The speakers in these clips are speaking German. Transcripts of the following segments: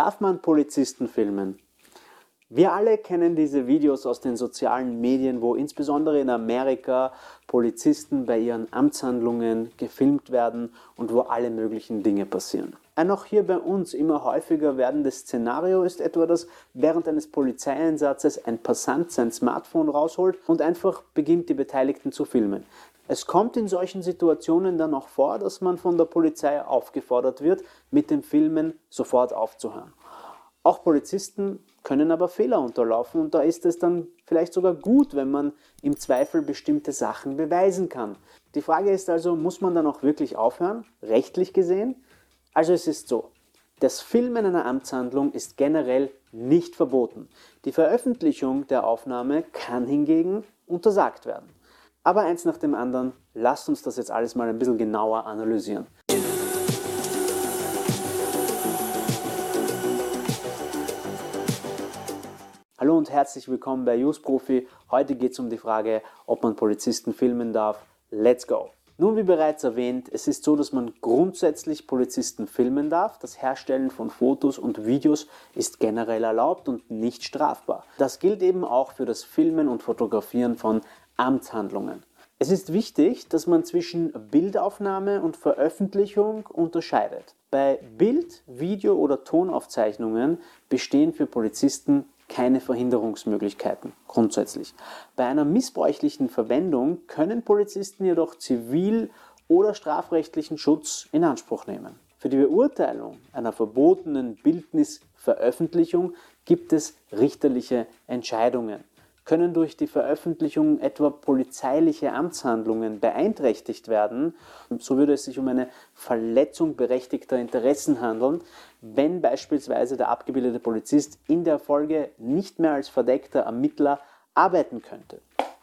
Darf man Polizisten filmen? Wir alle kennen diese Videos aus den sozialen Medien, wo insbesondere in Amerika Polizisten bei ihren Amtshandlungen gefilmt werden und wo alle möglichen Dinge passieren. Ein auch hier bei uns immer häufiger werdendes Szenario ist etwa, dass während eines Polizeieinsatzes ein Passant sein Smartphone rausholt und einfach beginnt, die Beteiligten zu filmen. Es kommt in solchen Situationen dann auch vor, dass man von der Polizei aufgefordert wird, mit dem Filmen sofort aufzuhören. Auch Polizisten können aber Fehler unterlaufen und da ist es dann vielleicht sogar gut, wenn man im Zweifel bestimmte Sachen beweisen kann. Die Frage ist also, muss man dann auch wirklich aufhören, rechtlich gesehen? Also es ist so, das Filmen einer Amtshandlung ist generell nicht verboten. Die Veröffentlichung der Aufnahme kann hingegen untersagt werden. Aber eins nach dem anderen, lasst uns das jetzt alles mal ein bisschen genauer analysieren. Und herzlich willkommen bei Use Profi. Heute geht es um die Frage, ob man Polizisten filmen darf. Let's go! Nun, wie bereits erwähnt, es ist so, dass man grundsätzlich Polizisten filmen darf. Das Herstellen von Fotos und Videos ist generell erlaubt und nicht strafbar. Das gilt eben auch für das Filmen und Fotografieren von Amtshandlungen. Es ist wichtig, dass man zwischen Bildaufnahme und Veröffentlichung unterscheidet. Bei Bild-, Video- oder Tonaufzeichnungen bestehen für Polizisten keine Verhinderungsmöglichkeiten grundsätzlich. Bei einer missbräuchlichen Verwendung können Polizisten jedoch zivil- oder strafrechtlichen Schutz in Anspruch nehmen. Für die Beurteilung einer verbotenen Bildnisveröffentlichung gibt es richterliche Entscheidungen können durch die Veröffentlichung etwa polizeiliche Amtshandlungen beeinträchtigt werden. So würde es sich um eine Verletzung berechtigter Interessen handeln, wenn beispielsweise der abgebildete Polizist in der Folge nicht mehr als verdeckter Ermittler arbeiten könnte.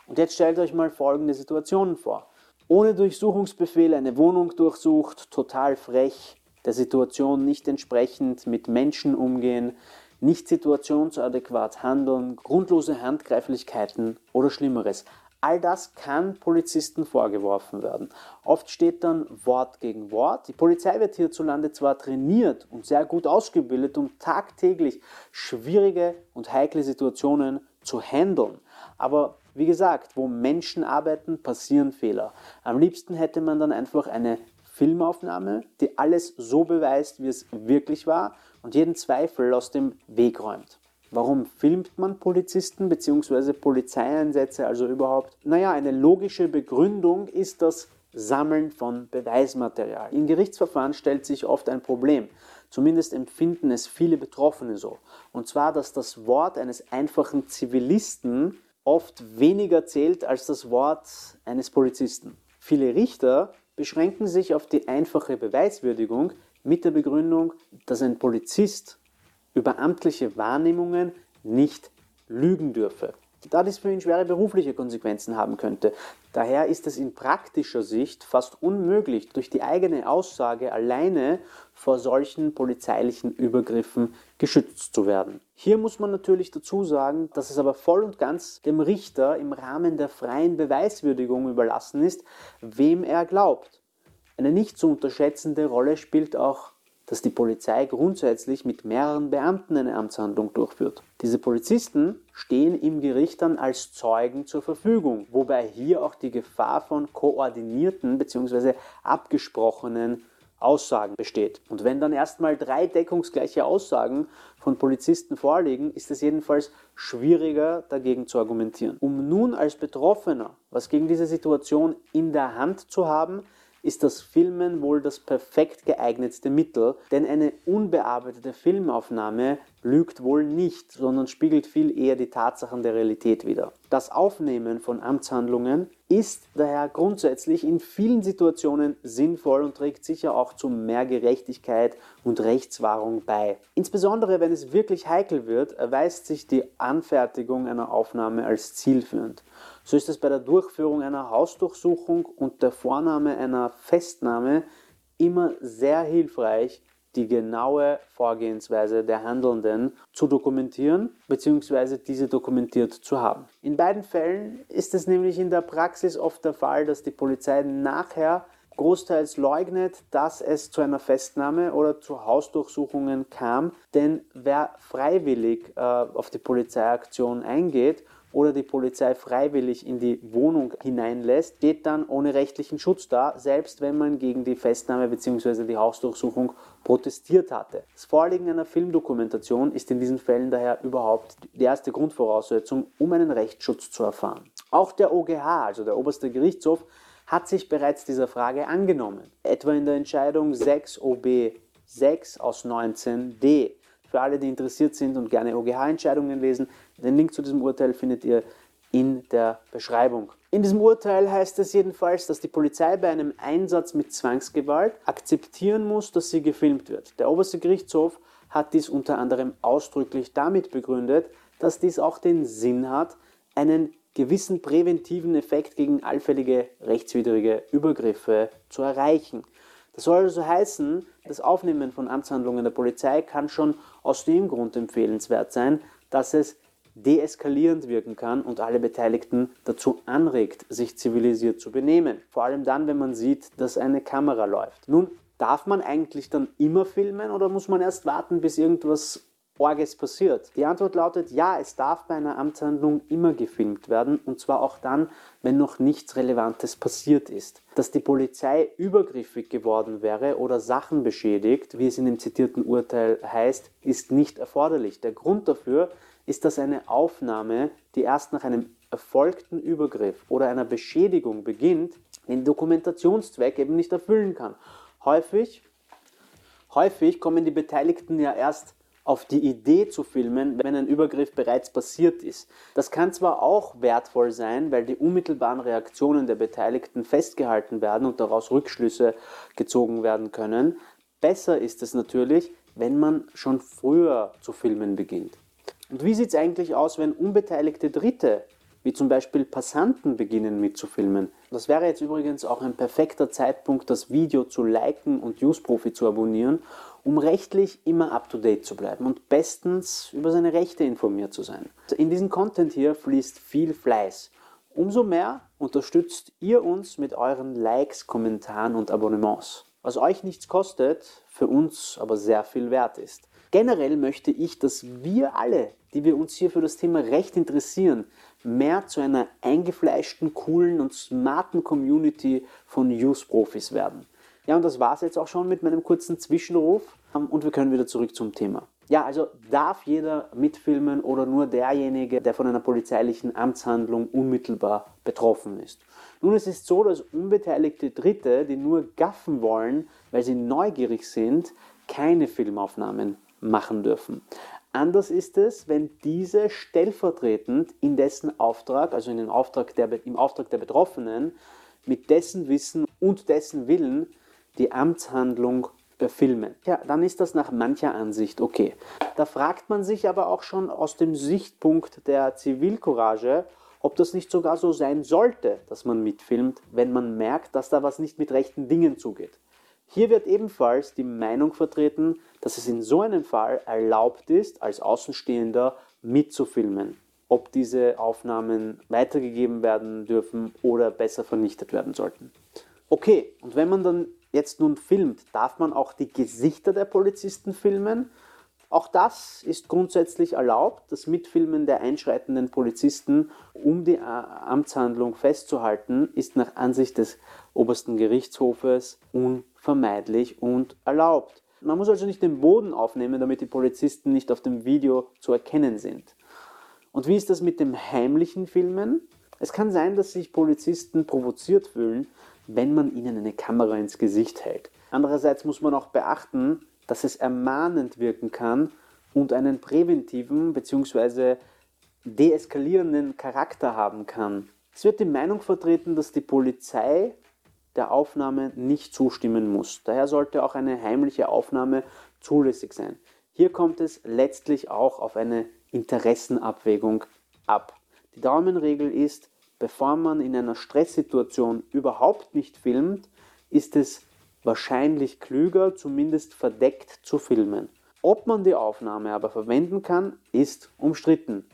Und jetzt stellt euch mal folgende Situationen vor. Ohne Durchsuchungsbefehl eine Wohnung durchsucht, total frech, der Situation nicht entsprechend mit Menschen umgehen, nicht situationsadäquat handeln, grundlose Handgreiflichkeiten oder Schlimmeres. All das kann Polizisten vorgeworfen werden. Oft steht dann Wort gegen Wort. Die Polizei wird hierzulande zwar trainiert und sehr gut ausgebildet, um tagtäglich schwierige und heikle Situationen zu handeln. Aber wie gesagt, wo Menschen arbeiten, passieren Fehler. Am liebsten hätte man dann einfach eine Filmaufnahme, die alles so beweist, wie es wirklich war und jeden Zweifel aus dem Weg räumt. Warum filmt man Polizisten bzw. Polizeieinsätze also überhaupt? Naja, eine logische Begründung ist das Sammeln von Beweismaterial. In Gerichtsverfahren stellt sich oft ein Problem. Zumindest empfinden es viele Betroffene so. Und zwar, dass das Wort eines einfachen Zivilisten oft weniger zählt als das Wort eines Polizisten. Viele Richter beschränken sich auf die einfache Beweiswürdigung mit der Begründung, dass ein Polizist über amtliche Wahrnehmungen nicht lügen dürfe da dies für ihn schwere berufliche Konsequenzen haben könnte. Daher ist es in praktischer Sicht fast unmöglich, durch die eigene Aussage alleine vor solchen polizeilichen Übergriffen geschützt zu werden. Hier muss man natürlich dazu sagen, dass es aber voll und ganz dem Richter im Rahmen der freien Beweiswürdigung überlassen ist, wem er glaubt. Eine nicht zu unterschätzende Rolle spielt auch dass die Polizei grundsätzlich mit mehreren Beamten eine Amtshandlung durchführt. Diese Polizisten stehen im Gericht dann als Zeugen zur Verfügung, wobei hier auch die Gefahr von koordinierten bzw. abgesprochenen Aussagen besteht. Und wenn dann erstmal drei deckungsgleiche Aussagen von Polizisten vorliegen, ist es jedenfalls schwieriger dagegen zu argumentieren. Um nun als Betroffener was gegen diese Situation in der Hand zu haben, ist das Filmen wohl das perfekt geeignetste Mittel, denn eine unbearbeitete Filmaufnahme lügt wohl nicht, sondern spiegelt viel eher die Tatsachen der Realität wider. Das Aufnehmen von Amtshandlungen ist daher grundsätzlich in vielen Situationen sinnvoll und trägt sicher auch zu mehr Gerechtigkeit und Rechtswahrung bei. Insbesondere wenn es wirklich heikel wird, erweist sich die Anfertigung einer Aufnahme als zielführend. So ist es bei der Durchführung einer Hausdurchsuchung und der Vornahme einer Festnahme immer sehr hilfreich, die genaue Vorgehensweise der Handelnden zu dokumentieren bzw. diese dokumentiert zu haben. In beiden Fällen ist es nämlich in der Praxis oft der Fall, dass die Polizei nachher großteils leugnet, dass es zu einer Festnahme oder zu Hausdurchsuchungen kam, denn wer freiwillig äh, auf die Polizeiaktion eingeht oder die Polizei freiwillig in die Wohnung hineinlässt, steht dann ohne rechtlichen Schutz da, selbst wenn man gegen die Festnahme bzw. die Hausdurchsuchung protestiert hatte. Das Vorliegen einer Filmdokumentation ist in diesen Fällen daher überhaupt die erste Grundvoraussetzung, um einen Rechtsschutz zu erfahren. Auch der OGH, also der Oberste Gerichtshof, hat sich bereits dieser Frage angenommen, etwa in der Entscheidung 6 OB 6 aus 19d. Für alle, die interessiert sind und gerne OGH-Entscheidungen lesen, den Link zu diesem Urteil findet ihr in der Beschreibung. In diesem Urteil heißt es jedenfalls, dass die Polizei bei einem Einsatz mit Zwangsgewalt akzeptieren muss, dass sie gefilmt wird. Der oberste Gerichtshof hat dies unter anderem ausdrücklich damit begründet, dass dies auch den Sinn hat, einen gewissen präventiven Effekt gegen allfällige rechtswidrige Übergriffe zu erreichen. Das soll also heißen, das Aufnehmen von Amtshandlungen der Polizei kann schon aus dem Grund empfehlenswert sein, dass es deeskalierend wirken kann und alle Beteiligten dazu anregt, sich zivilisiert zu benehmen. Vor allem dann, wenn man sieht, dass eine Kamera läuft. Nun, darf man eigentlich dann immer filmen oder muss man erst warten, bis irgendwas Orges passiert? Die Antwort lautet ja, es darf bei einer Amtshandlung immer gefilmt werden und zwar auch dann, wenn noch nichts Relevantes passiert ist. Dass die Polizei übergriffig geworden wäre oder Sachen beschädigt, wie es in dem zitierten Urteil heißt, ist nicht erforderlich. Der Grund dafür ist, dass eine Aufnahme, die erst nach einem erfolgten Übergriff oder einer Beschädigung beginnt, den Dokumentationszweck eben nicht erfüllen kann. Häufig, häufig kommen die Beteiligten ja erst auf die Idee zu filmen, wenn ein Übergriff bereits passiert ist. Das kann zwar auch wertvoll sein, weil die unmittelbaren Reaktionen der Beteiligten festgehalten werden und daraus Rückschlüsse gezogen werden können. Besser ist es natürlich, wenn man schon früher zu filmen beginnt. Und wie sieht es eigentlich aus, wenn unbeteiligte Dritte, wie zum Beispiel Passanten, beginnen mitzufilmen? Das wäre jetzt übrigens auch ein perfekter Zeitpunkt, das Video zu liken und Useprofi zu abonnieren, um rechtlich immer up-to-date zu bleiben und bestens über seine Rechte informiert zu sein. In diesem Content hier fließt viel Fleiß. Umso mehr unterstützt ihr uns mit euren Likes, Kommentaren und Abonnements. Was euch nichts kostet, für uns aber sehr viel wert ist. Generell möchte ich, dass wir alle, die wir uns hier für das Thema Recht interessieren, mehr zu einer eingefleischten, coolen und smarten Community von Use-Profis werden. Ja, und das war es jetzt auch schon mit meinem kurzen Zwischenruf ähm, und wir können wieder zurück zum Thema. Ja, also darf jeder mitfilmen oder nur derjenige, der von einer polizeilichen Amtshandlung unmittelbar betroffen ist. Nun, es ist so, dass unbeteiligte Dritte, die nur gaffen wollen, weil sie neugierig sind, keine Filmaufnahmen machen dürfen. Anders ist es, wenn diese stellvertretend in dessen Auftrag, also in den Auftrag der, im Auftrag der Betroffenen, mit dessen Wissen und dessen Willen die Amtshandlung filmen. Ja, dann ist das nach mancher Ansicht okay. Da fragt man sich aber auch schon aus dem Sichtpunkt der Zivilcourage, ob das nicht sogar so sein sollte, dass man mitfilmt, wenn man merkt, dass da was nicht mit rechten Dingen zugeht. Hier wird ebenfalls die Meinung vertreten, dass es in so einem Fall erlaubt ist, als Außenstehender mitzufilmen, ob diese Aufnahmen weitergegeben werden dürfen oder besser vernichtet werden sollten. Okay, und wenn man dann jetzt nun filmt, darf man auch die Gesichter der Polizisten filmen? Auch das ist grundsätzlich erlaubt. Das Mitfilmen der einschreitenden Polizisten, um die Amtshandlung festzuhalten, ist nach Ansicht des obersten Gerichtshofes unvermeidlich und erlaubt. Man muss also nicht den Boden aufnehmen, damit die Polizisten nicht auf dem Video zu erkennen sind. Und wie ist das mit dem heimlichen Filmen? Es kann sein, dass sich Polizisten provoziert fühlen, wenn man ihnen eine Kamera ins Gesicht hält. Andererseits muss man auch beachten, dass es ermahnend wirken kann und einen präventiven bzw. deeskalierenden Charakter haben kann. Es wird die Meinung vertreten, dass die Polizei der Aufnahme nicht zustimmen muss. Daher sollte auch eine heimliche Aufnahme zulässig sein. Hier kommt es letztlich auch auf eine Interessenabwägung ab. Die Daumenregel ist, bevor man in einer Stresssituation überhaupt nicht filmt, ist es wahrscheinlich klüger, zumindest verdeckt zu filmen. Ob man die Aufnahme aber verwenden kann, ist umstritten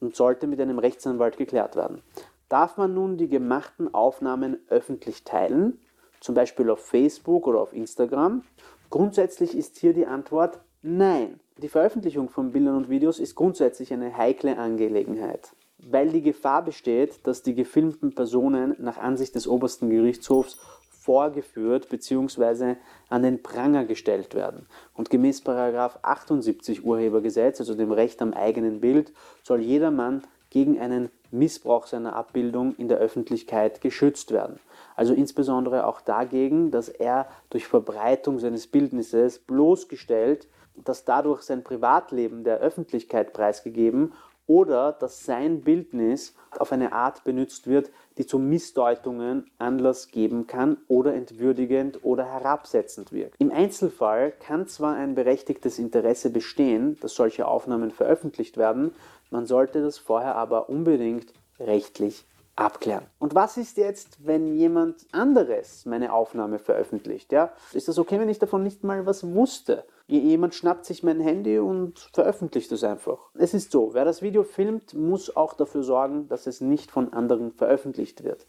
und sollte mit einem Rechtsanwalt geklärt werden. Darf man nun die gemachten Aufnahmen öffentlich teilen, zum Beispiel auf Facebook oder auf Instagram? Grundsätzlich ist hier die Antwort nein. Die Veröffentlichung von Bildern und Videos ist grundsätzlich eine heikle Angelegenheit, weil die Gefahr besteht, dass die gefilmten Personen nach Ansicht des obersten Gerichtshofs vorgeführt bzw. an den Pranger gestellt werden. Und gemäß 78 Urhebergesetz, also dem Recht am eigenen Bild, soll jedermann gegen einen Missbrauch seiner Abbildung in der Öffentlichkeit geschützt werden. Also insbesondere auch dagegen, dass er durch Verbreitung seines Bildnisses bloßgestellt, dass dadurch sein Privatleben der Öffentlichkeit preisgegeben oder dass sein Bildnis auf eine Art benutzt wird, die zu Missdeutungen Anlass geben kann oder entwürdigend oder herabsetzend wirkt. Im Einzelfall kann zwar ein berechtigtes Interesse bestehen, dass solche Aufnahmen veröffentlicht werden, man sollte das vorher aber unbedingt rechtlich abklären. Und was ist jetzt, wenn jemand anderes meine Aufnahme veröffentlicht? Ja? Ist das okay, wenn ich davon nicht mal was wusste? Jemand schnappt sich mein Handy und veröffentlicht es einfach. Es ist so, wer das Video filmt, muss auch dafür sorgen, dass es nicht von anderen veröffentlicht wird.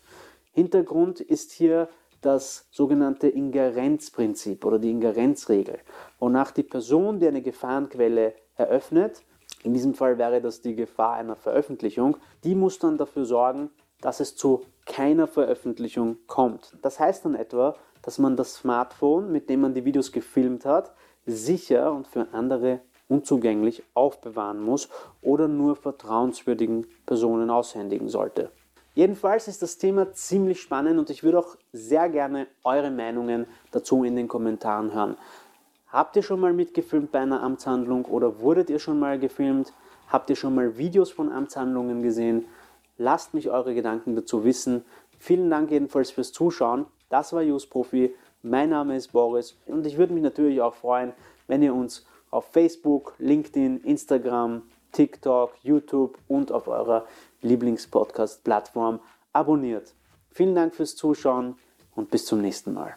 Hintergrund ist hier das sogenannte Ingerenzprinzip oder die Ingerenzregel, wonach die Person, die eine Gefahrenquelle eröffnet, in diesem Fall wäre das die Gefahr einer Veröffentlichung, die muss dann dafür sorgen, dass es zu keiner Veröffentlichung kommt. Das heißt dann etwa, dass man das Smartphone, mit dem man die Videos gefilmt hat, sicher und für andere unzugänglich aufbewahren muss oder nur vertrauenswürdigen Personen aushändigen sollte. Jedenfalls ist das Thema ziemlich spannend und ich würde auch sehr gerne eure Meinungen dazu in den Kommentaren hören. Habt ihr schon mal mitgefilmt bei einer Amtshandlung oder wurdet ihr schon mal gefilmt? Habt ihr schon mal Videos von Amtshandlungen gesehen? Lasst mich eure Gedanken dazu wissen. Vielen Dank jedenfalls fürs Zuschauen. Das war Use Profi. Mein Name ist Boris und ich würde mich natürlich auch freuen, wenn ihr uns auf Facebook, LinkedIn, Instagram, TikTok, YouTube und auf eurer Lieblingspodcast-Plattform abonniert. Vielen Dank fürs Zuschauen und bis zum nächsten Mal.